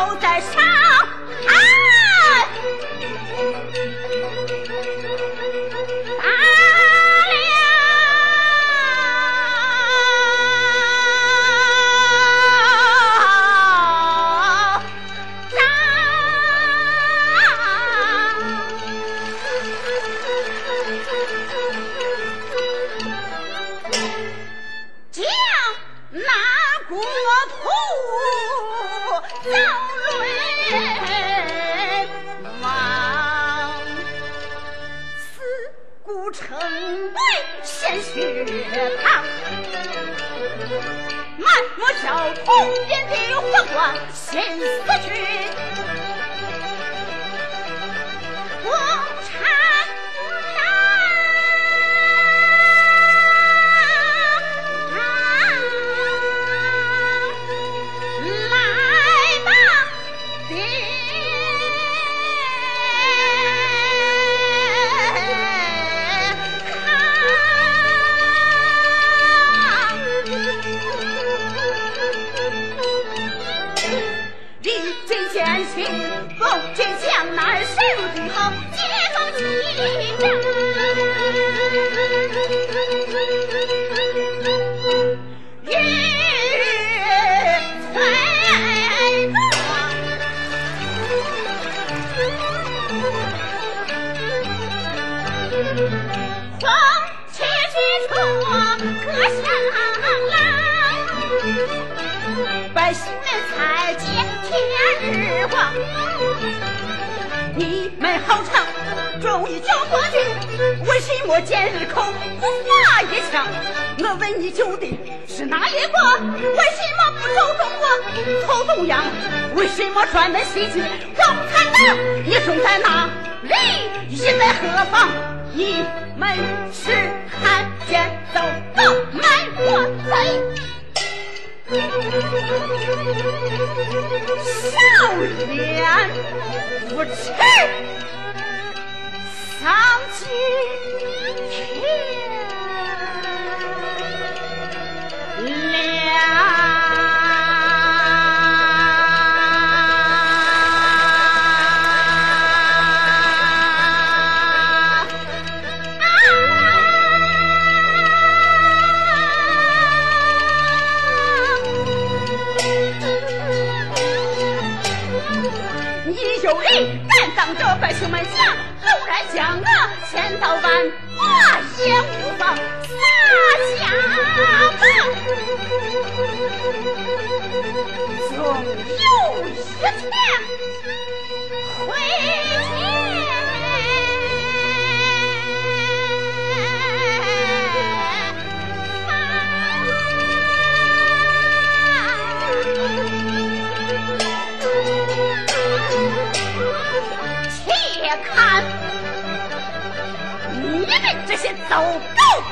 都在上打了仗将那国土遭沦亡死骨成灰鲜血淌满目焦孔颜的火光心死去红旗指我可向来，百姓们才见天日光。你们好唱忠义救国军，为什么见日寇不发一枪？我问你救的是哪一个？为什么不救中国？草中羊？为什么专门袭击共产党？你生在哪里？人在何方？你们是汉奸走狗卖国贼？少年无耻，有人敢当着百姓们讲纵然将我千刀万剐也无妨洒家榜中有一天会看。你们这些走狗